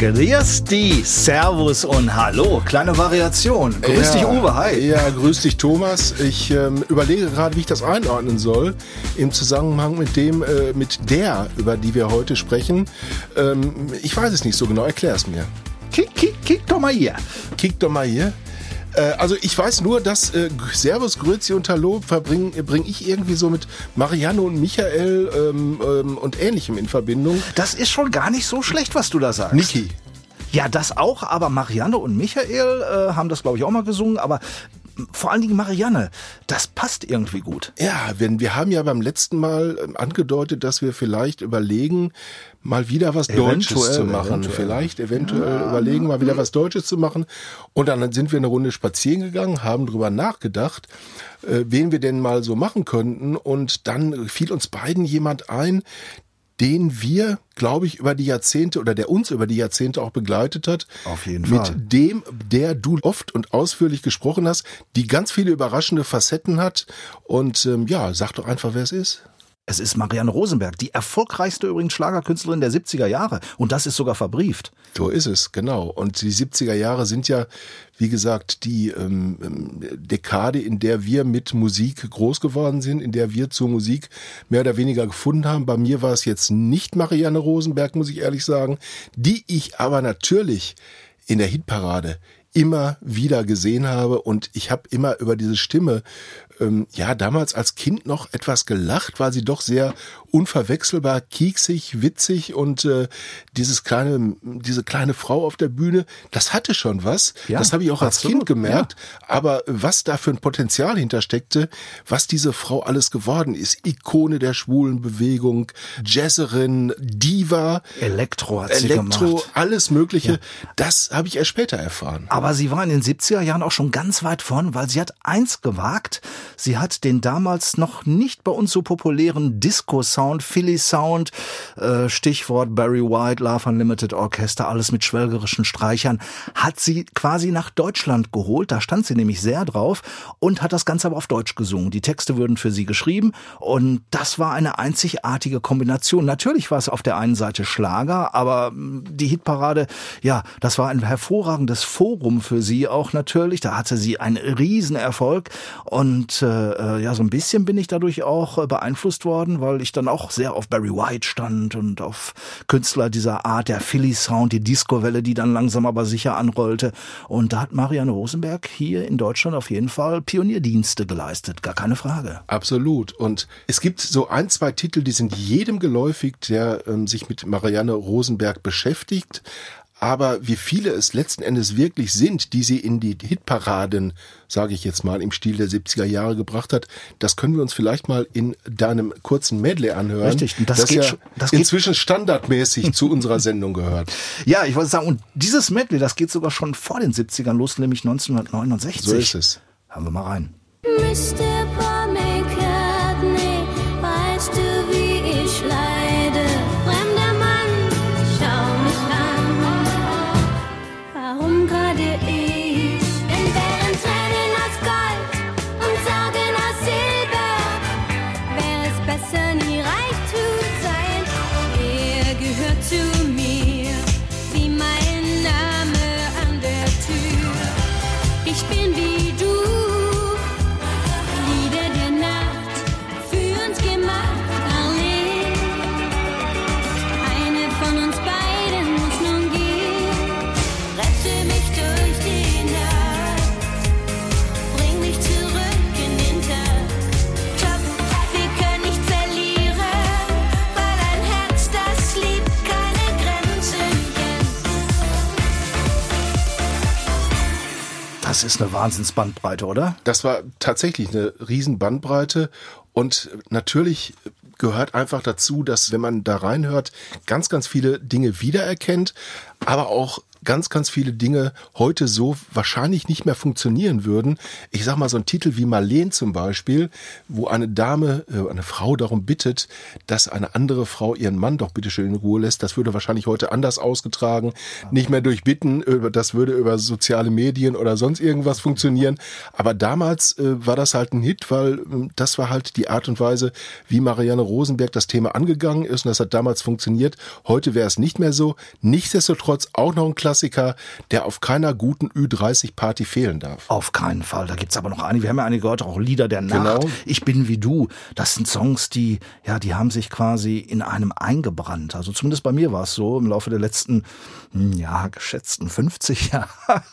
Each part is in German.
Grüß dich, Servus und Hallo. Kleine Variation. Grüß ja, dich, Uwe. Hi. Ja, grüß dich, Thomas. Ich ähm, überlege gerade, wie ich das einordnen soll im Zusammenhang mit dem, äh, mit der, über die wir heute sprechen. Ähm, ich weiß es nicht so genau. Erklär es mir. Kick, kick, kick doch mal hier. Kick doch mal hier. Äh, also ich weiß nur, dass äh, Servus, Grüezi und Hallo verbringe bring ich irgendwie so mit Marianne und Michael ähm, ähm, und Ähnlichem in Verbindung. Das ist schon gar nicht so schlecht, was du da sagst. Niki. Ja, das auch, aber Marianne und Michael äh, haben das, glaube ich, auch mal gesungen, aber vor allen Dingen Marianne, das passt irgendwie gut. Ja, wenn wir haben ja beim letzten Mal ähm, angedeutet, dass wir vielleicht überlegen, mal wieder was Deutsches Eventuell, zu machen. eventuell. Vielleicht eventuell überlegen, mal wieder was Deutsches zu machen. Und dann sind wir eine Runde spazieren gegangen, haben drüber nachgedacht, äh, wen wir denn mal so machen könnten. Und dann fiel uns beiden jemand ein, den wir, glaube ich, über die Jahrzehnte oder der uns über die Jahrzehnte auch begleitet hat. Auf jeden mit Fall. dem, der du oft und ausführlich gesprochen hast, die ganz viele überraschende Facetten hat. Und ähm, ja, sag doch einfach, wer es ist. Es ist Marianne Rosenberg, die erfolgreichste übrigens Schlagerkünstlerin der 70er Jahre. Und das ist sogar verbrieft. So ist es, genau. Und die 70er Jahre sind ja, wie gesagt, die ähm, ähm, Dekade, in der wir mit Musik groß geworden sind, in der wir zur Musik mehr oder weniger gefunden haben. Bei mir war es jetzt nicht Marianne Rosenberg, muss ich ehrlich sagen, die ich aber natürlich in der Hitparade immer wieder gesehen habe und ich habe immer über diese Stimme ähm, ja damals als Kind noch etwas gelacht, weil sie doch sehr unverwechselbar kieksig, witzig und äh, dieses kleine diese kleine Frau auf der Bühne, das hatte schon was. Ja, das habe ich auch als absolut, Kind gemerkt, aber was da für ein Potenzial hintersteckte, was diese Frau alles geworden ist, Ikone der schwulen Bewegung, Jazzerin, Diva, Elektro hat sie Elektro, gemacht. alles mögliche, das habe ich erst später erfahren. Aber sie war in den 70er Jahren auch schon ganz weit vorn, weil sie hat eins gewagt. Sie hat den damals noch nicht bei uns so populären Disco-Sound, Philly-Sound, äh, Stichwort Barry White, Love Unlimited Orchester, alles mit schwelgerischen Streichern, hat sie quasi nach Deutschland geholt. Da stand sie nämlich sehr drauf und hat das Ganze aber auf Deutsch gesungen. Die Texte wurden für sie geschrieben und das war eine einzigartige Kombination. Natürlich war es auf der einen Seite Schlager, aber mh, die Hitparade, ja, das war ein hervorragendes Forum für sie auch natürlich. Da hatte sie einen Riesenerfolg und äh, ja, so ein bisschen bin ich dadurch auch äh, beeinflusst worden, weil ich dann auch sehr auf Barry White stand und auf Künstler dieser Art, der Philly Sound, die Disco-Welle, die dann langsam aber sicher anrollte. Und da hat Marianne Rosenberg hier in Deutschland auf jeden Fall Pionierdienste geleistet, gar keine Frage. Absolut. Und es gibt so ein, zwei Titel, die sind jedem geläufig, der ähm, sich mit Marianne Rosenberg beschäftigt. Aber wie viele es letzten Endes wirklich sind, die sie in die Hitparaden, sage ich jetzt mal, im Stil der 70er Jahre gebracht hat, das können wir uns vielleicht mal in deinem kurzen Medley anhören. Richtig, und das das geht ja schon- das geht- inzwischen standardmäßig zu unserer Sendung gehört. Ja, ich wollte sagen, und dieses Medley, das geht sogar schon vor den 70ern los, nämlich 1969. So ist es. Hören wir mal rein. Mr. ist eine Wahnsinnsbandbreite, oder? Das war tatsächlich eine riesen Bandbreite und natürlich gehört einfach dazu, dass wenn man da reinhört, ganz, ganz viele Dinge wiedererkennt, aber auch ganz, ganz viele Dinge heute so wahrscheinlich nicht mehr funktionieren würden. Ich sag mal so ein Titel wie Marleen zum Beispiel, wo eine Dame, äh, eine Frau darum bittet, dass eine andere Frau ihren Mann doch bitte schön in Ruhe lässt. Das würde wahrscheinlich heute anders ausgetragen. Nicht mehr durch Bitten, das würde über soziale Medien oder sonst irgendwas funktionieren. Aber damals äh, war das halt ein Hit, weil ähm, das war halt die Art und Weise, wie Marianne Rosenberg das Thema angegangen ist. Und das hat damals funktioniert. Heute wäre es nicht mehr so. Nichtsdestotrotz auch noch ein Klassiker, der auf keiner guten Ü30-Party fehlen darf. Auf keinen Fall. Da gibt's aber noch einige. Wir haben ja einige gehört, auch Lieder der Nacht. Genau. Ich bin wie du. Das sind Songs, die, ja, die haben sich quasi in einem eingebrannt. Also zumindest bei mir war es so im Laufe der letzten, hm, ja, geschätzten 50 Jahre.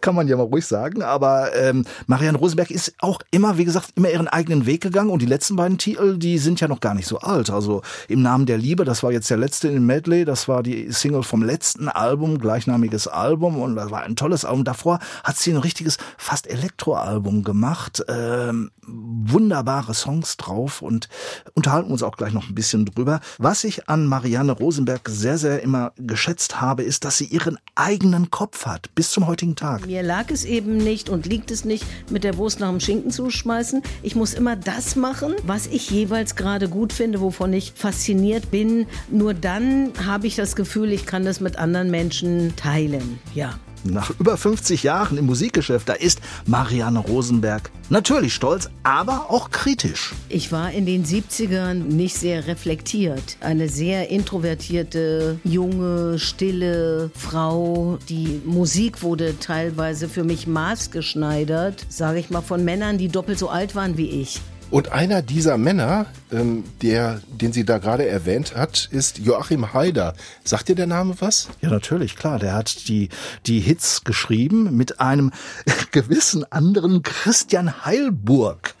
Kann man ja mal ruhig sagen. Aber ähm, Marianne Rosenberg ist auch immer, wie gesagt, immer ihren eigenen Weg gegangen. Und die letzten beiden Titel, die sind ja noch gar nicht so alt. Also im Namen der Liebe, das war jetzt der letzte in Medley. Das war die Single vom letzten Album, gleichnamiges Album. Und das war ein tolles Album. Davor hat sie ein richtiges, fast Elektroalbum gemacht. Ähm, wunderbare Songs drauf und unterhalten uns auch gleich noch ein bisschen drüber. Was ich an Marianne Rosenberg sehr, sehr immer geschätzt habe, ist, dass sie ihren eigenen Kopf hat. Bis zum heutigen Tag. Mir lag es eben nicht und liegt es nicht, mit der Wurst nach dem Schinken zu schmeißen. Ich muss immer das machen, was ich jeweils gerade gut finde, wovon ich fasziniert bin. Nur dann habe ich das Gefühl, ich kann das mit anderen Menschen teilen. Ja. Nach über 50 Jahren im Musikgeschäft, da ist Marianne Rosenberg natürlich stolz, aber auch kritisch. Ich war in den 70ern nicht sehr reflektiert. Eine sehr introvertierte, junge, stille Frau. Die Musik wurde teilweise für mich maßgeschneidert, sage ich mal, von Männern, die doppelt so alt waren wie ich. Und einer dieser Männer, ähm, der, den sie da gerade erwähnt hat, ist Joachim Haider. Sagt dir der Name was? Ja, natürlich, klar. Der hat die, die Hits geschrieben mit einem gewissen anderen Christian Heilburg.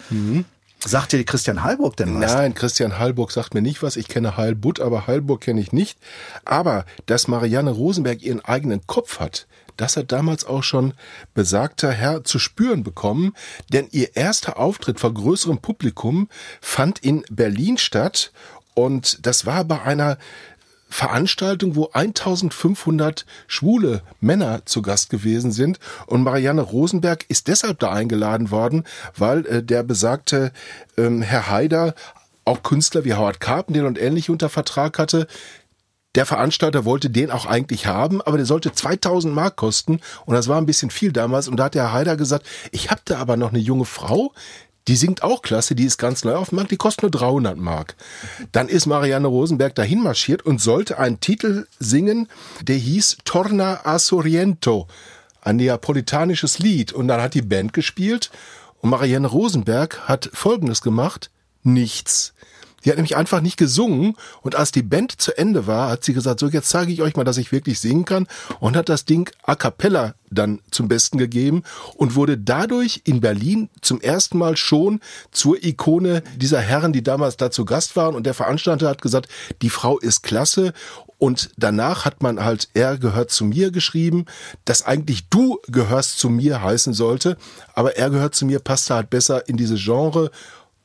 Sagt dir Christian Heilburg denn was? Nein, Christian Heilburg sagt mir nicht was. Ich kenne Heilbutt, aber Heilburg kenne ich nicht. Aber dass Marianne Rosenberg ihren eigenen Kopf hat, das hat damals auch schon besagter Herr zu spüren bekommen, denn ihr erster Auftritt vor größerem Publikum fand in Berlin statt und das war bei einer Veranstaltung, wo 1500 schwule Männer zu Gast gewesen sind. Und Marianne Rosenberg ist deshalb da eingeladen worden, weil äh, der besagte ähm, Herr Haider auch Künstler wie Howard Carpendale und ähnliche unter Vertrag hatte. Der Veranstalter wollte den auch eigentlich haben, aber der sollte 2000 Mark kosten und das war ein bisschen viel damals. Und da hat der Haider gesagt, ich habe da aber noch eine junge Frau, die singt auch klasse, die ist ganz neu auf dem Markt, die kostet nur 300 Mark. Dann ist Marianne Rosenberg dahin marschiert und sollte einen Titel singen, der hieß Torna a Sorrento, ein neapolitanisches Lied. Und dann hat die Band gespielt und Marianne Rosenberg hat Folgendes gemacht, nichts. Die hat nämlich einfach nicht gesungen und als die Band zu Ende war, hat sie gesagt, so jetzt zeige ich euch mal, dass ich wirklich singen kann und hat das Ding a cappella dann zum Besten gegeben und wurde dadurch in Berlin zum ersten Mal schon zur Ikone dieser Herren, die damals da zu Gast waren und der Veranstalter hat gesagt, die Frau ist klasse und danach hat man halt, er gehört zu mir geschrieben, dass eigentlich du gehörst zu mir heißen sollte, aber er gehört zu mir passte halt besser in diese Genre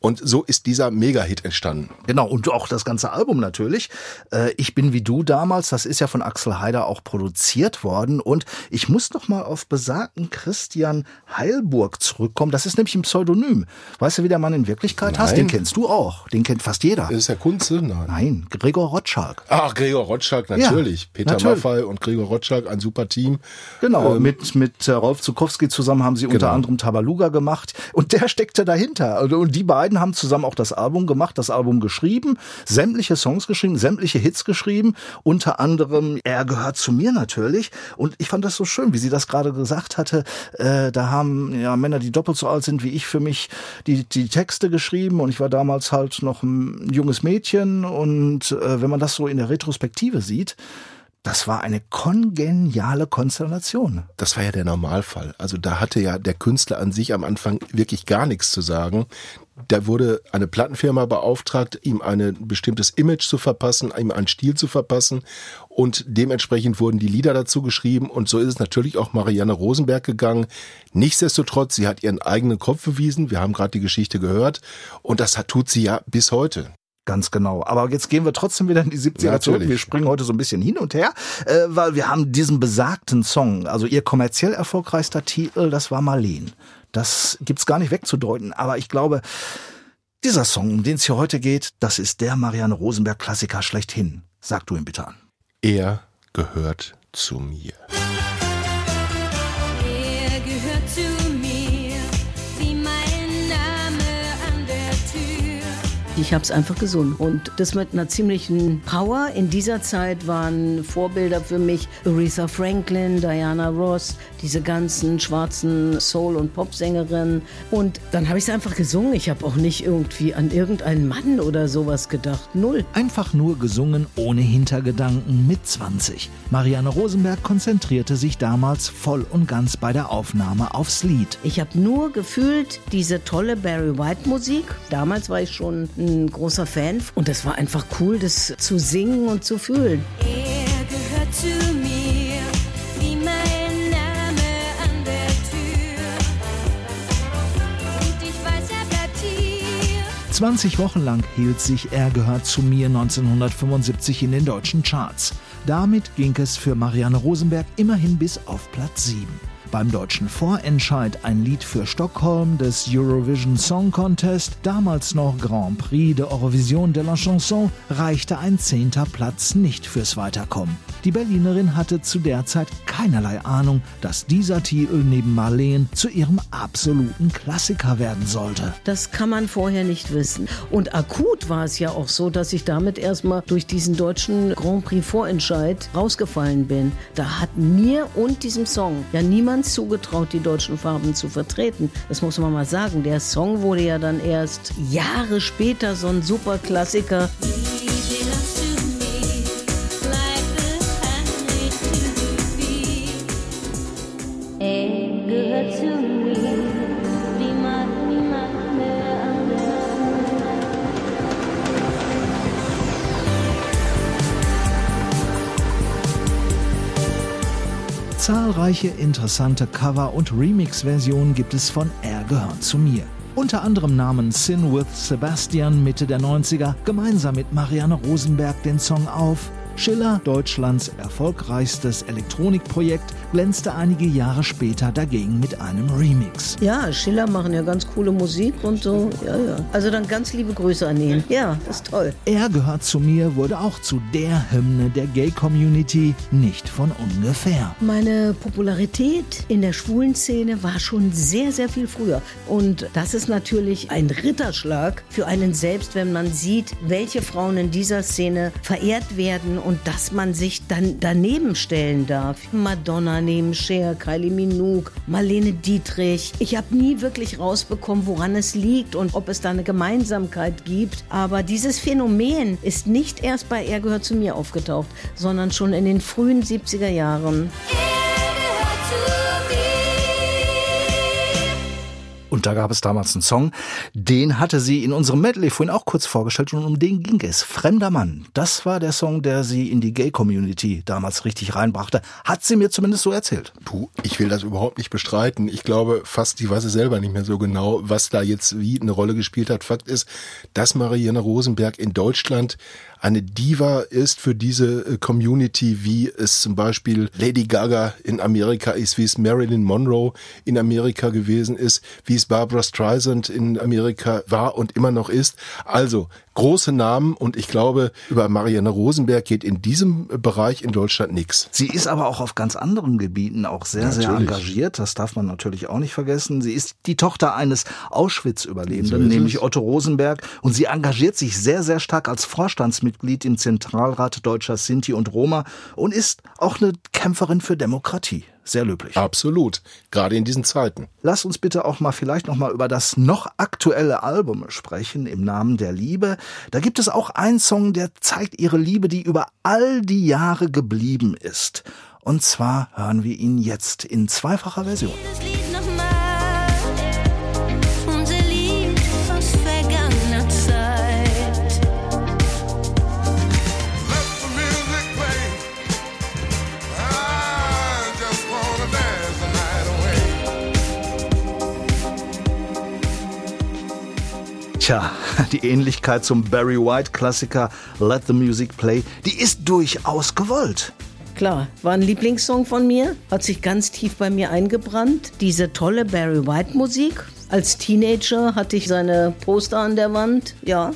und so ist dieser Mega-Hit entstanden. Genau, und auch das ganze Album natürlich. Äh, Ich bin wie du damals, das ist ja von Axel Haider auch produziert worden. Und ich muss noch mal auf besagten Christian Heilburg zurückkommen. Das ist nämlich ein Pseudonym. Weißt du, wie der Mann in Wirklichkeit heißt? Den kennst du auch. Den kennt fast jeder. Ist der Kunze? Nein. Nein, Gregor Rotschalk. Ach, Gregor Rotschalk, natürlich. Ja, Peter natürlich. Maffay und Gregor Rotschalk, ein super Team. Genau, mit, mit äh, Rolf Zukowski zusammen haben sie unter Genau. anderem Tabaluga gemacht und der steckte dahinter. Und die beiden haben zusammen auch das Album gemacht, das Album geschrieben, sämtliche Songs geschrieben, sämtliche Hits geschrieben, unter anderem Er gehört zu mir natürlich. Und ich fand das so schön, wie sie das gerade gesagt hatte. Äh, da haben ja Männer, die doppelt so alt sind wie ich, für mich die, die Texte geschrieben und ich war damals halt noch ein junges Mädchen und äh, wenn man das so in der Retrospektive sieht, das war eine kongeniale Konstellation. Das war ja der Normalfall. Also da hatte ja der Künstler an sich am Anfang wirklich gar nichts zu sagen. Da wurde eine Plattenfirma beauftragt, ihm ein bestimmtes Image zu verpassen, ihm einen Stil zu verpassen und dementsprechend wurden die Lieder dazu geschrieben und so ist es natürlich auch Marianne Rosenberg gegangen. Nichtsdestotrotz, sie hat ihren eigenen Kopf bewiesen. Wir haben gerade die Geschichte gehört und das tut sie ja bis heute. Ganz genau. Aber jetzt gehen wir trotzdem wieder in die 70er zurück. Natürlich. Wir springen heute so ein bisschen hin und her, äh, weil wir haben diesen besagten Song, also ihr kommerziell erfolgreichster Titel, das war Marleen. Das gibt's gar nicht wegzudeuten, aber ich glaube, dieser Song, um den es hier heute geht, das ist der Marianne Rosenberg Klassiker schlechthin. Sag du ihn bitte an. Er gehört zu mir. Ich habe es einfach gesungen. Und das mit einer ziemlichen Power. In dieser Zeit waren Vorbilder für mich Aretha Franklin, Diana Ross, diese ganzen schwarzen Soul- und Popsängerinnen. Und dann habe ich es einfach gesungen. Ich habe auch nicht irgendwie an irgendeinen Mann oder sowas gedacht. Null. Einfach nur gesungen, ohne Hintergedanken, mit 20. Marianne Rosenberg konzentrierte sich damals voll und ganz bei der Aufnahme aufs Lied. Ich habe nur gefühlt diese tolle Barry White Musik. Damals war ich schon ein großer Fan und es war einfach cool, das zu singen und zu fühlen. Er gehört zu mir, wie mein Name an der Tür. Und ich weiß, er bleibt hier. 20 Wochen lang hielt sich Er gehört zu mir 1975 in den deutschen Charts. Damit ging es für Marianne Rosenberg immerhin bis auf Platz 7. Beim deutschen Vorentscheid ein Lied für Stockholm des Eurovision Song Contest, damals noch Grand Prix de Eurovision de la Chanson, reichte ein zehnter Platz nicht fürs Weiterkommen. Die Berlinerin hatte zu der Zeit keinerlei Ahnung, dass dieser Titel neben Marleen zu ihrem absoluten Klassiker werden sollte. Das kann man vorher nicht wissen. Und akut war es ja auch so, dass ich damit erstmal durch diesen deutschen Grand Prix Vorentscheid rausgefallen bin. Da hat mir und diesem Song ja niemand zugetraut, die deutschen Farben zu vertreten. Das muss man mal sagen. Der Song wurde ja dann erst Jahre später so ein super Klassiker. Zahlreiche interessante Cover- und Remix-Versionen gibt es von Er gehört zu mir. Unter anderem nahmen Sin with Sebastian Mitte der 90er gemeinsam mit Marianne Rosenberg den Song auf. Schiller, Deutschlands erfolgreichstes Elektronikprojekt, glänzte einige Jahre später dagegen mit einem Remix. Ja, Schiller machen ja ganz coole Musik und so. Ja, ja. Also dann ganz liebe Grüße an ihn. Ja, ist toll. Er gehört zu mir wurde auch zu der Hymne der Gay-Community, nicht von ungefähr. Meine Popularität in der schwulen Szene war schon sehr, sehr viel früher. Und das ist natürlich ein Ritterschlag für einen selbst, wenn man sieht, welche Frauen in dieser Szene verehrt werden und dass man sich dann daneben stellen darf. Madonna neben Cher, Kylie Minogue, Marlene Dietrich. Ich habe nie wirklich rausbekommen, woran es liegt und ob es da eine Gemeinsamkeit gibt. Aber dieses Phänomen ist nicht erst bei Er gehört zu mir aufgetaucht, sondern schon in den frühen 70er Jahren. Und da gab es damals einen Song, den hatte sie in unserem Medley vorhin auch kurz vorgestellt und um den ging es. Fremder Mann. Das war der Song, der sie in die Gay-Community damals richtig reinbrachte. Hat sie mir zumindest so erzählt. Du, ich will das überhaupt nicht bestreiten. Ich glaube fast, die weiß es selber nicht mehr so genau, was da jetzt wie eine Rolle gespielt hat. Fakt ist, dass Marianne Rosenberg in Deutschland eine Diva ist für diese äh, Community, wie es zum Beispiel Lady Gaga in Amerika ist, wie es Marilyn Monroe in Amerika gewesen ist, wie es Barbara Streisand in Amerika war und immer noch ist. Also große Namen und ich glaube, über Marianne Rosenberg geht in diesem Bereich in Deutschland nichts. Sie ist aber auch auf ganz anderen Gebieten auch sehr, sehr Natürlich. engagiert. Das darf man natürlich auch nicht vergessen. Sie ist die Tochter eines Auschwitz-Überlebenden, So nämlich. Otto Rosenberg. Und sie engagiert sich sehr, sehr stark als Vorstandsmitglied im Zentralrat deutscher Sinti und Roma und ist auch eine Kämpferin für Demokratie. Sehr löblich. Absolut, gerade in diesen Zeiten. Lass uns bitte auch mal vielleicht noch mal über das noch aktuelle Album sprechen, im Namen der Liebe. Da gibt es auch einen Song, der zeigt ihre Liebe, die über all die Jahre geblieben ist. Und zwar hören wir ihn jetzt in zweifacher Version. Tja, die Ähnlichkeit zum Barry White-Klassiker Let the Music Play, die ist durchaus gewollt. Klar, war ein Lieblingssong von mir, hat sich ganz tief bei mir eingebrannt. Diese tolle Barry White Musik. Als Teenager hatte ich seine Poster an der Wand, ja.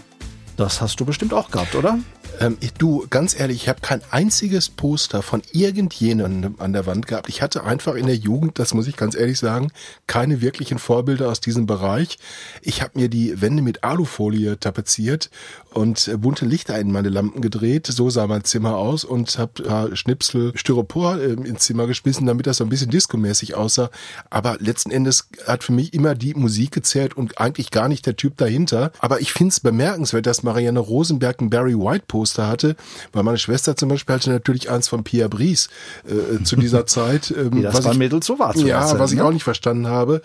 Das hast du bestimmt auch gehabt, oder? Ähm, du, ganz ehrlich, ich habe kein einziges Poster von irgendjemandem an der Wand gehabt. Ich hatte einfach in der Jugend, das muss ich ganz ehrlich sagen, keine wirklichen Vorbilder aus diesem Bereich. Ich habe mir die Wände mit Alufolie tapeziert und äh, bunte Lichter in meine Lampen gedreht. So sah mein Zimmer aus und habe ein paar Schnipsel Styropor äh, ins Zimmer geschmissen, damit das so ein bisschen diskomäßig aussah. Aber letzten Endes hat für mich immer die Musik gezählt und eigentlich gar nicht der Typ dahinter. Aber ich finde es bemerkenswert, dass Marianne Rosenberg ein Barry White Poster hatte, weil meine Schwester zum Beispiel hatte natürlich eins von Pia Brice äh, zu dieser Zeit. Ähm, das was bei ich- Mädels so war zu Ja, erzählen, was ich ne? auch nicht verstanden habe.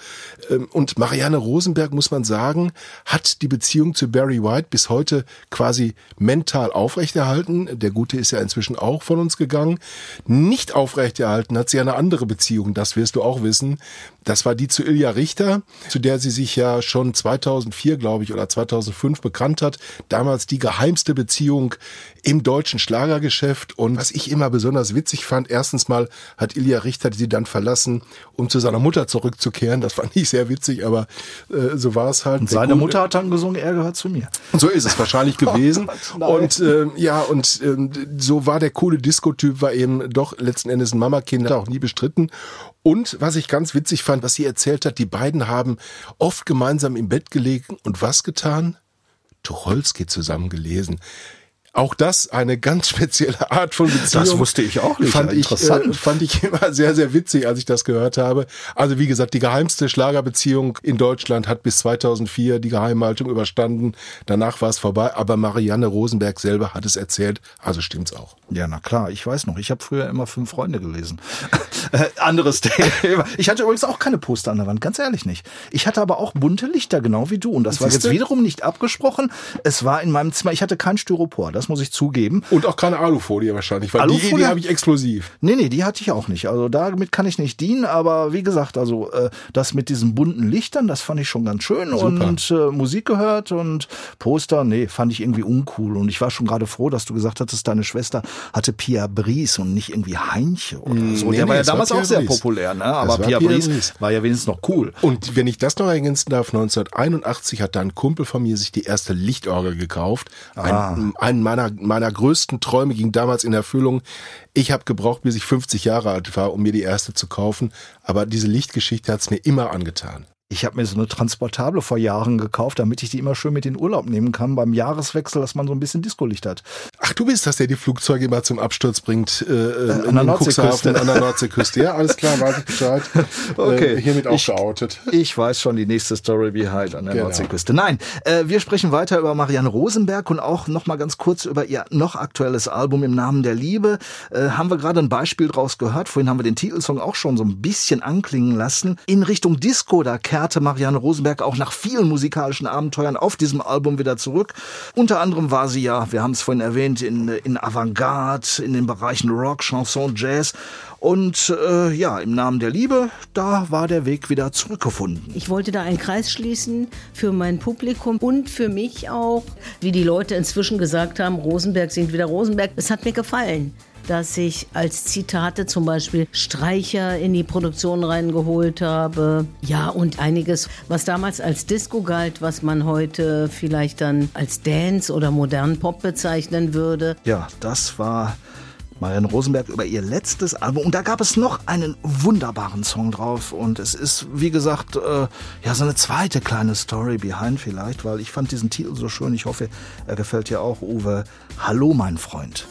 Ähm, Und Marianne Rosenberg, muss man sagen, hat die Beziehung zu Barry White bis heute quasi mental aufrechterhalten. Der Gute ist ja inzwischen auch von uns gegangen. Nicht aufrechterhalten hat sie eine andere Beziehung, das wirst du auch wissen. Das war die zu Ilja Richter, zu der sie sich ja schon 2004, glaube ich, oder 2005 bekannt hat. Damals die geheimste Beziehung im deutschen Schlagergeschäft. Und was ich immer besonders witzig fand, erstens mal hat Ilja Richter sie dann verlassen, um zu seiner Mutter zurückzukehren. Das fand ich sehr witzig, aber äh, so war es halt. Und seine Gute- Mutter hat dann gesungen, er gehört zu mir. so ist es wahrscheinlich gewesen. und ähm, ja, und ähm, so war der coole Disco-Typ, war eben doch letzten Endes ein Mamakind, hat er auch nie bestritten. Und was ich ganz witzig fand, was sie erzählt hat, die beiden haben oft gemeinsam im Bett gelegen und was getan? Tucholsky zusammen gelesen. Auch das eine ganz spezielle Art von Beziehung. Das wusste ich auch nicht. Fand Ja, ich, interessant. äh, fand ich immer sehr, sehr witzig, als ich das gehört habe. Also wie gesagt, die geheimste Schlagerbeziehung in Deutschland hat bis 2004 die Geheimhaltung überstanden. Danach war es vorbei. Aber Marianne Rosenberg selber hat es erzählt. Also stimmt's auch. Ja, na klar, ich weiß noch. Ich habe früher immer fünf Freunde gelesen. Äh, Anderes Thema. Ich hatte übrigens auch keine Poster an der Wand, ganz ehrlich nicht. Ich hatte aber auch bunte Lichter, genau wie du. Und das war Siehste? jetzt wiederum nicht abgesprochen. Es war in meinem Zimmer, ich hatte kein Styropor, das muss ich zugeben. Und auch keine Alufolie wahrscheinlich, weil die Alufolie? Idee habe ich explosiv. Nee, nee, die hatte ich auch nicht. Also damit kann ich nicht dienen, aber wie gesagt, also äh, das mit diesen bunten Lichtern, das fand ich schon ganz schön und äh, Musik gehört und Poster, nee, fand ich irgendwie uncool und ich war schon gerade froh, dass du gesagt hattest, deine Schwester hatte Pia Brice und nicht irgendwie Heinche oder so. nee, Der war nee, ja war damals Pia auch sehr populär, ne? Das Aber war Pia Pia Brice Brice. war ja wenigstens noch cool. Und wenn ich das noch ergänzen darf, 1981 hat da ein Kumpel von mir sich die erste Lichtorgel gekauft. Ein, ein meiner, meiner größten Träume ging damals in Erfüllung. Ich habe gebraucht, bis ich 50 Jahre alt war, um mir die erste zu kaufen. Aber diese Lichtgeschichte hat es mir immer angetan. Ich habe mir so eine Transportable vor Jahren gekauft, damit ich die immer schön mit in den Urlaub nehmen kann beim Jahreswechsel, dass man so ein bisschen Discolicht hat. Ach, du bist das, der die Flugzeuge immer zum Absturz bringt äh, äh, an in der Nordseeküste. An der Nordseeküste. Ja, alles klar, weiß ich Bescheid. Okay. Äh, hiermit auch Ich- geoutet. Ich weiß schon die nächste Story wie halt an der Genau. Nordseeküste. Nein, äh, wir sprechen weiter über Marianne Rosenberg und auch noch mal ganz kurz über ihr noch aktuelles Album im Namen der Liebe. Äh, haben wir gerade ein Beispiel draus gehört. Vorhin haben wir den Titelsong auch schon so ein bisschen anklingen lassen. In Richtung Disco, da kehrte Marianne Rosenberg auch nach vielen musikalischen Abenteuern auf diesem Album wieder zurück. Unter anderem war sie ja, wir haben es vorhin erwähnt, in, in Avantgarde, in den Bereichen Rock, Chanson, Jazz. Und äh, ja, im Namen der Liebe, da war der Weg wieder zurückgefunden. Ich wollte da einen Kreis schließen für mein Publikum und für mich auch, wie die Leute inzwischen gesagt haben, Rosenberg singt wieder Rosenberg. Es hat mir gefallen, dass ich als Zitate zum Beispiel Streicher in die Produktion reingeholt habe. Ja, und einiges, was damals als Disco galt, was man heute vielleicht dann als Dance oder modernen Pop bezeichnen würde. Ja, das war Marianne Rosenberg über ihr letztes Album. Und da gab es noch einen wunderbaren Song drauf. Und es ist, wie gesagt, äh, ja, so eine zweite kleine Story behind vielleicht, weil ich fand diesen Titel so schön. Ich hoffe, er gefällt dir auch, Uwe. Hallo, mein Freund.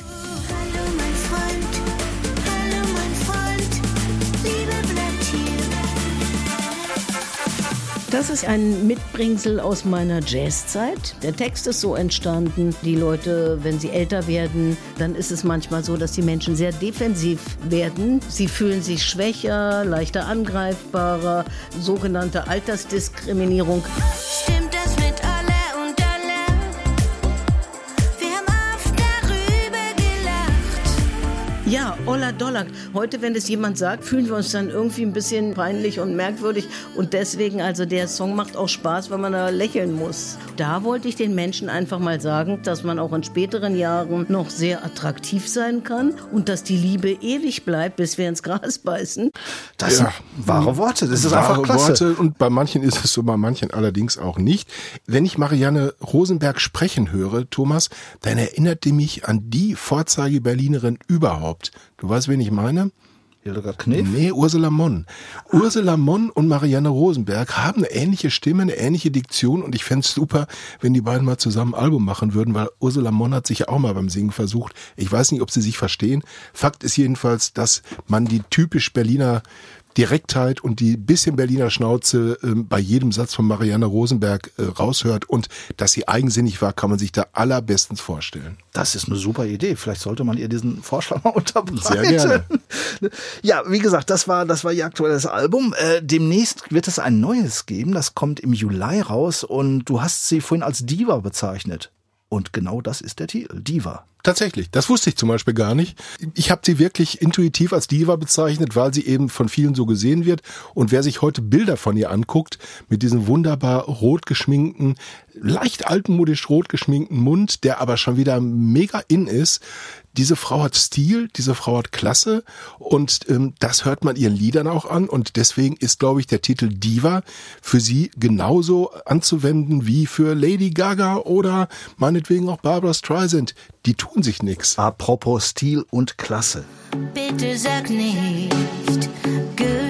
Das ist ein Mitbringsel aus meiner Jazzzeit. Der Text ist so entstanden. Die Leute, wenn sie älter werden, dann ist es manchmal so, dass die Menschen sehr defensiv werden. Sie fühlen sich schwächer, leichter angreifbarer, sogenannte Altersdiskriminierung. Stimmt Ja, Ola Dollar. Heute, wenn das jemand sagt, fühlen wir uns dann irgendwie ein bisschen peinlich und merkwürdig. Und deswegen, also der Song macht auch Spaß, wenn man da lächeln muss. Da wollte ich den Menschen einfach mal sagen, dass man auch in späteren Jahren noch sehr attraktiv sein kann und dass die Liebe ewig bleibt, bis wir ins Gras beißen. Das sind wahre Worte. Das ist Wahre einfach klasse. Worte und bei manchen ist es so, bei manchen allerdings auch nicht. Wenn ich Marianne Rosenberg sprechen höre, Thomas, dann erinnert die mich an die Vorzeige-Berlinerin überhaupt. Du weißt, wen ich meine? Hildegard Knef? Nee, Ursula Monn. Ursula Monn und Marianne Rosenberg haben eine ähnliche Stimme, eine ähnliche Diktion und ich fänd's super, wenn die beiden mal zusammen ein Album machen würden, weil Ursula Monn hat sich ja auch mal beim Singen versucht. Ich weiß nicht, ob sie sich verstehen. Fakt ist jedenfalls, dass man die typisch Berliner Direktheit und die bisschen Berliner Schnauze ähm, bei jedem Satz von Marianne Rosenberg äh, raushört und dass sie eigensinnig war, kann man sich da allerbestens vorstellen. Das ist eine super Idee. Vielleicht sollte man ihr diesen Vorschlag mal unterbreiten. Sehr gerne. Ja, wie gesagt, das war, das war ihr aktuelles Album. Äh, demnächst wird es ein neues geben. Das kommt im Juli raus und du hast sie vorhin als Diva bezeichnet. Und genau das ist der Titel. Diva. Tatsächlich, das wusste ich zum Beispiel gar nicht. Ich habe sie wirklich intuitiv als Diva bezeichnet, weil sie eben von vielen so gesehen wird. Und wer sich heute Bilder von ihr anguckt, mit diesem wunderbar rot geschminkten, leicht altmodisch rot geschminkten Mund, der aber schon wieder mega in ist, diese Frau hat Stil, diese Frau hat Klasse und ähm, das hört man ihren Liedern auch an und deswegen ist, glaube ich, der Titel Diva für sie genauso anzuwenden wie für Lady Gaga oder meinetwegen auch Barbara Streisand. Die tun sich nix. Apropos Stil und Klasse. Bitte sag nicht goodbye.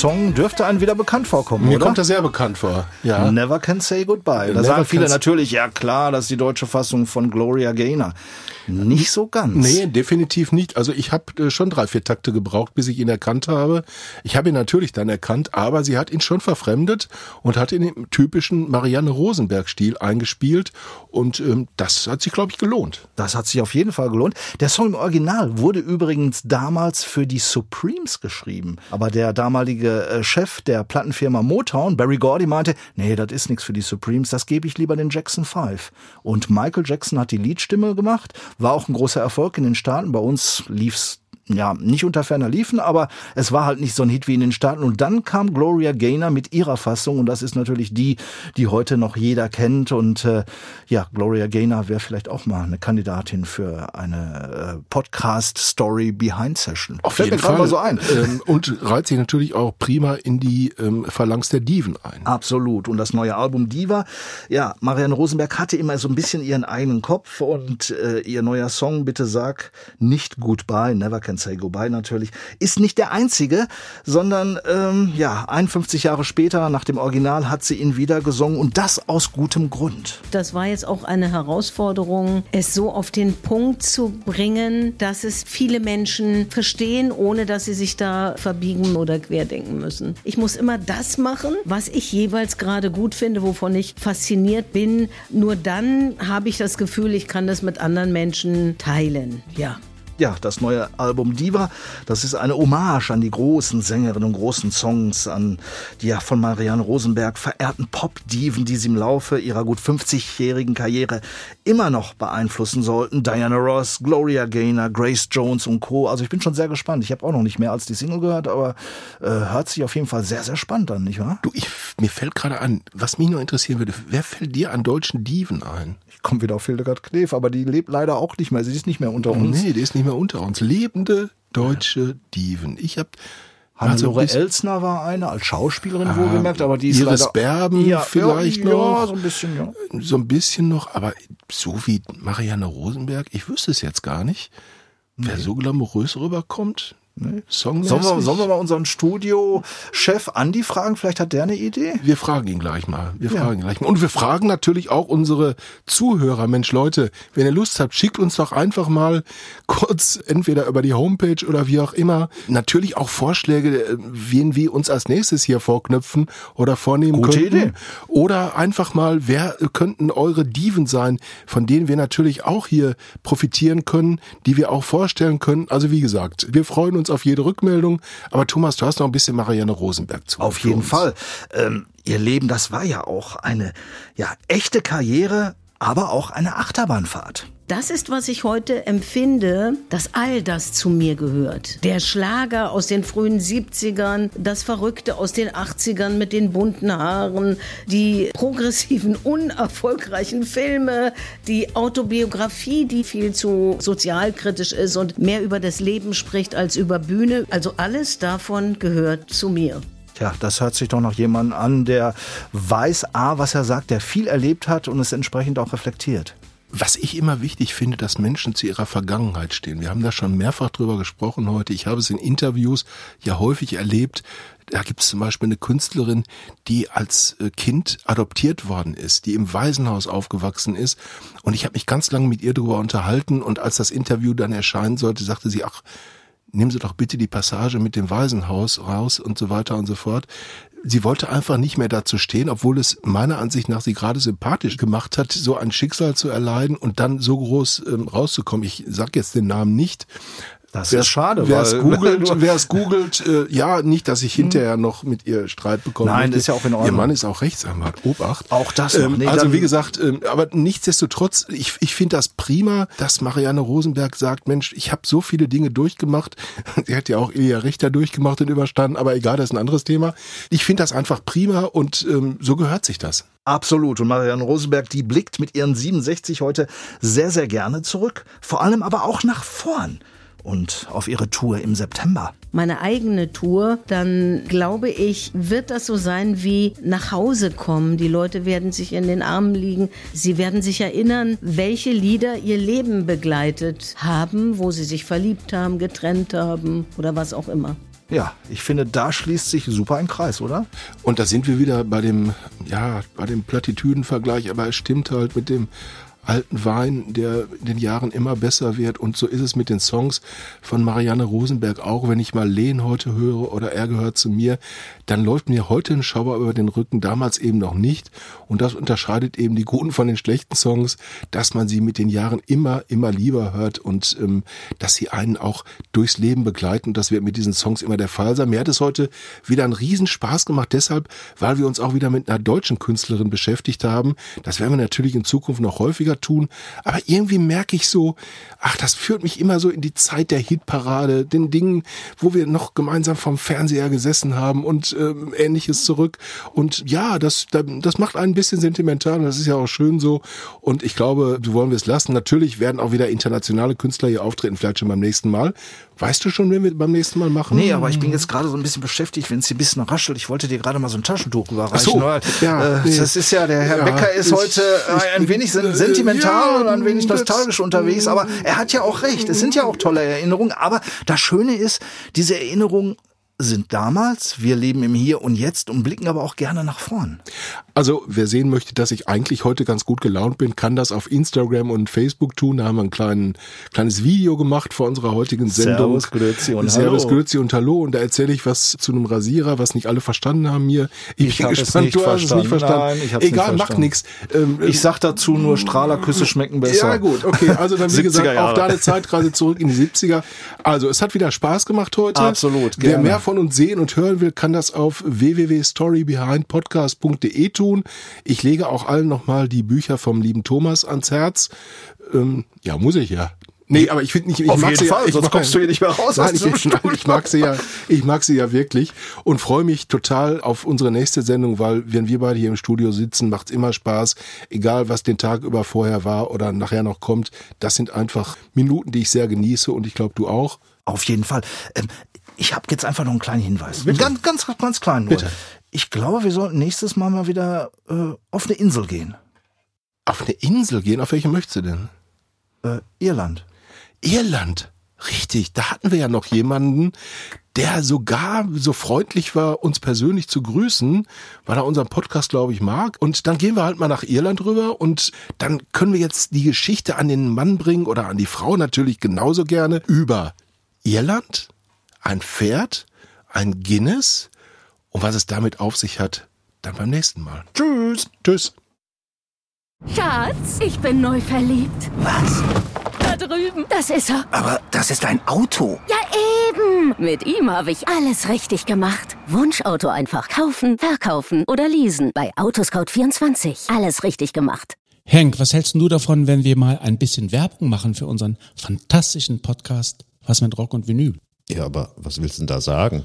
Song dürfte einem wieder bekannt vorkommen, Mir oder? kommt er sehr bekannt vor. Ja. Never Can Say Goodbye. Da Never sagen viele natürlich, ja klar, das ist die deutsche Fassung von Gloria Gaynor. Nicht so ganz. Nee, definitiv nicht. Also ich habe äh, schon drei, vier Takte gebraucht, bis ich ihn erkannt habe. Ich habe ihn natürlich dann erkannt, aber sie hat ihn schon verfremdet und hat ihn im typischen Marianne Rosenberg-Stil eingespielt. Und ähm, das hat sich, glaube ich, gelohnt. Das hat sich auf jeden Fall gelohnt. Der Song im Original wurde übrigens damals für die Supremes geschrieben. Aber der damalige äh, Chef der Plattenfirma Motown, Barry Gordy, meinte, nee, das ist nichts für die Supremes, das gebe ich lieber den Jackson 5. Und Michael Jackson hat die Liedstimme gemacht, war auch ein großer Erfolg in den Staaten. Bei uns lief's ja, nicht unter ferner liefen, aber es war halt nicht so ein Hit wie in den Staaten. Und dann kam Gloria Gaynor mit ihrer Fassung und das ist natürlich die, die heute noch jeder kennt. Und äh, ja, Gloria Gaynor wäre vielleicht auch mal eine Kandidatin für eine äh, Podcast-Story Behind Session. Fällt mir gerade mal so ein. Ähm, und reiht sich natürlich auch prima in die ähm, Phalanx der Diven ein. Absolut. Und das neue Album Diva, ja, Marianne Rosenberg hatte immer so ein bisschen ihren eigenen Kopf und äh, ihr neuer Song, bitte sag nicht Goodbye, Never Can Say Goodbye natürlich, ist nicht der einzige, sondern ähm, ja, 51 Jahre später nach dem Original hat sie ihn wieder gesungen und das aus gutem Grund. Das war jetzt auch eine Herausforderung, es so auf den Punkt zu bringen, dass es viele Menschen verstehen, ohne dass sie sich da verbiegen oder querdenken müssen. Ich muss immer das machen, was ich jeweils gerade gut finde, wovon ich fasziniert bin. Nur dann habe ich das Gefühl, ich kann das mit anderen Menschen teilen. Ja. Ja, das neue Album Diva, das ist eine Hommage an die großen Sängerinnen und großen Songs, an die ja von Marianne Rosenberg verehrten Pop-Diven, die sie im Laufe ihrer gut 50-jährigen Karriere immer noch beeinflussen sollten. Diana Ross, Gloria Gaynor, Grace Jones und Co. Also ich bin schon sehr gespannt. Ich habe auch noch nicht mehr als die Single gehört, aber äh, hört sich auf jeden Fall sehr, sehr spannend an, nicht wahr? Du, ich, mir fällt gerade an, was mich noch interessieren würde, wer fällt dir an deutschen Diven ein? Ich komme wieder auf Hildegard Knef, aber die lebt leider auch nicht mehr. Sie ist nicht mehr unter uns. Nee, die ist nicht mehr unter uns. Lebende deutsche Diven. Ich habe Hannelore Elsner war eine, als Schauspielerin wohlgemerkt, aber die ist Iris leider... Berben ja, vielleicht ja, noch. Ja, so ein bisschen, ja. so ein bisschen noch, aber so wie Marianne Rosenberg, ich wüsste es jetzt gar nicht, wer so glamourös rüberkommt. Nee. Sollen wir, sollen wir mal unseren Studiochef Andi fragen? Vielleicht hat der eine Idee? Wir fragen ihn gleich mal. Wir fragen ihn gleich mal. Und wir fragen natürlich auch unsere Zuhörer. Mensch, Leute, wenn ihr Lust habt, schickt uns doch einfach mal kurz entweder über die Homepage oder wie auch immer natürlich auch Vorschläge, äh, wen wir uns als nächstes hier vorknüpfen oder vornehmen Gute könnten. Idee. Oder einfach mal, wer könnten eure Diven sein, von denen wir natürlich auch hier profitieren können, die wir auch vorstellen können. Also wie gesagt, wir freuen uns uns auf jede Rückmeldung. Aber Thomas, du hast noch ein bisschen Marianne Rosenberg zu. Auf jeden uns. Fall. Ähm, ihr Leben, das war ja auch eine ja, echte Karriere, aber auch eine Achterbahnfahrt. Das ist, was ich heute empfinde, dass all das zu mir gehört. Der Schlager aus den frühen 70ern, das Verrückte aus den 80ern mit den bunten Haaren, die progressiven, unerfolgreichen Filme, die Autobiografie, die viel zu sozialkritisch ist und mehr über das Leben spricht als über Bühne. Also alles davon gehört zu mir. Tja, das hört sich doch noch jemand an, der weiß, A, was er sagt, der viel erlebt hat und es entsprechend auch reflektiert. Was ich immer wichtig finde, dass Menschen zu ihrer Vergangenheit stehen. Wir haben da schon mehrfach drüber gesprochen heute. Ich habe es in Interviews ja häufig erlebt. Da gibt es zum Beispiel eine Künstlerin, die als äh, Kind adoptiert worden ist, die im Waisenhaus aufgewachsen ist. Und ich habe mich ganz lange mit ihr darüber unterhalten. Und als das Interview dann erscheinen sollte, sagte sie, ach, nehmen Sie doch bitte die Passage mit dem Waisenhaus raus und so weiter und so fort. Sie wollte einfach nicht mehr dazu stehen, obwohl es meiner Ansicht nach sie gerade sympathisch gemacht hat, so ein Schicksal zu erleiden und dann so groß ähm, rauszukommen. Ich sag jetzt den Namen nicht. Das ist schade, Wer es googelt, wer es googelt, äh, ja, nicht, dass ich hinterher noch mit ihr Streit bekomme. Nein, ist ja auch in Ordnung. Ihr Mann ist auch Rechtsanwalt. Obacht. Auch das noch. Ähm, Nee, also wie gesagt, ähm, aber nichtsdestotrotz, ich, ich finde das prima, dass Marianne Rosenberg sagt, Mensch, ich habe so viele Dinge durchgemacht. Sie hat ja auch Ilja Richter durchgemacht und überstanden, aber egal, das ist ein anderes Thema. Ich finde das einfach prima und ähm, so gehört sich das. Absolut. Und Marianne Rosenberg, die blickt mit ihren 67 heute sehr, sehr gerne zurück. Vor allem aber auch nach vorn und auf ihre Tour im September. meine eigene Tour, dann glaube ich, wird das so sein wie nach Hause kommen. Die Leute werden sich in den Armen liegen. Sie werden sich erinnern, welche Lieder ihr Leben begleitet haben, wo sie sich verliebt haben, getrennt haben oder was auch immer. Ja, ich finde, da schließt sich super ein Kreis, oder? Und da sind wir wieder bei dem, ja, bei dem Plattitüdenvergleich, aber es stimmt halt mit dem alten Wein, der in den Jahren immer besser wird. Und so ist es mit den Songs von Marianne Rosenberg auch. Wenn ich mal Lehn heute höre oder er gehört zu mir, dann läuft mir heute ein Schauer über den Rücken, damals eben noch nicht. Und das unterscheidet eben die guten von den schlechten Songs, dass man sie mit den Jahren immer, immer lieber hört und ähm, dass sie einen auch durchs Leben begleiten. Und das wird mit diesen Songs immer der Fall sein. Mir hat es heute wieder einen riesen Spaß gemacht, deshalb, weil wir uns auch wieder mit einer deutschen Künstlerin beschäftigt haben. Das werden wir natürlich in Zukunft noch häufiger tun. Aber irgendwie merke ich so, ach, das führt mich immer so in die Zeit der Hitparade, den Dingen, wo wir noch gemeinsam vom Fernseher gesessen haben und ähm, ähnliches zurück. Und ja, das, das macht einen ein bisschen sentimental und das ist ja auch schön so. Und ich glaube, so wollen wir es lassen. Natürlich werden auch wieder internationale Künstler hier auftreten, vielleicht schon beim nächsten Mal. Weißt du schon, wen wir beim nächsten Mal machen? Nee, aber ich bin jetzt gerade so ein bisschen beschäftigt, wenn es hier ein bisschen raschelt. Ich wollte dir gerade mal so ein Taschentuch überreichen. Ach so, ja, äh, nee. Das ist ja, der Herr Ja, Becker ist ich- heute äh, ein ich- wenig sen- äh, sentimental ja, und ein wenig nostalgisch unterwegs, aber er hat ja auch recht. Es sind ja auch tolle Erinnerungen, aber das Schöne ist, diese Erinnerungen sind damals, wir leben im Hier und Jetzt und blicken aber auch gerne nach vorn. Also, wer sehen möchte, dass ich eigentlich heute ganz gut gelaunt bin, kann das auf Instagram und Facebook tun. Da haben wir ein kleinen, kleines Video gemacht vor unserer heutigen Sendung. Servus, Grüezi und Servus, Hallo. Grüezi und Hallo. Und da erzähle ich was zu einem Rasierer, was nicht alle verstanden haben hier. Ich hab es nicht du hast es nicht verstanden. verstanden. Nein, ich hab's nicht Egal, macht verstanden. nichts. Ähm, Ich sag dazu nur, Strahlerküsse schmecken besser. Ja, gut, okay. Also dann, wie 70er gesagt, auch da eine Zeitreise zurück in die 70er. Also, es hat wieder Spaß gemacht heute. Absolut, Wer gerne. mehr von uns sehen und hören will, kann das auf www.storybehindpodcast.de tun. Ich lege auch allen nochmal die Bücher vom lieben Thomas ans Herz. Ähm, ja, muss ich ja. Nee, aber ich finde nicht, ich Auf mag jeden sie Fall, ja, ich sonst mag- kommst du hier nicht mehr raus Nein, ich, diesem ich, mag sie ja, ich mag sie ja wirklich und freue mich total auf unsere nächste Sendung, weil wenn wir beide hier im Studio sitzen, macht's immer Spaß, egal was den Tag über vorher war oder nachher noch kommt. Das sind einfach Minuten, die ich sehr genieße und ich glaube du auch. Auf jeden Fall. Ähm, ich habe jetzt einfach noch einen kleinen Hinweis. Ganz, ganz, ganz klein nur. Bitte. Ich glaube, wir sollten nächstes Mal mal wieder äh, auf eine Insel gehen. Auf eine Insel gehen, auf welche möchtest du denn? Äh, Irland. Irland. Richtig, da hatten wir ja noch jemanden, der sogar so freundlich war, uns persönlich zu grüßen, weil er unseren Podcast, glaube ich, mag. Und dann gehen wir halt mal nach Irland rüber und dann können wir jetzt die Geschichte an den Mann bringen oder an die Frau natürlich genauso gerne über Irland, ein Pferd, ein Guinness und was es damit auf sich hat, dann beim nächsten Mal. Tschüss. Tschüss. Schatz, ich bin neu verliebt. Was? Da drüben. Das ist er. Aber das ist ein Auto. Ja, eben. Mit ihm habe ich alles richtig gemacht. Wunschauto einfach kaufen, verkaufen oder leasen. Bei Autoscout24. Alles richtig gemacht. Henk, was hältst du davon, wenn wir mal ein bisschen Werbung machen für unseren fantastischen Podcast Was mit Rock und Vinyl? Ja, aber was willst du denn da sagen?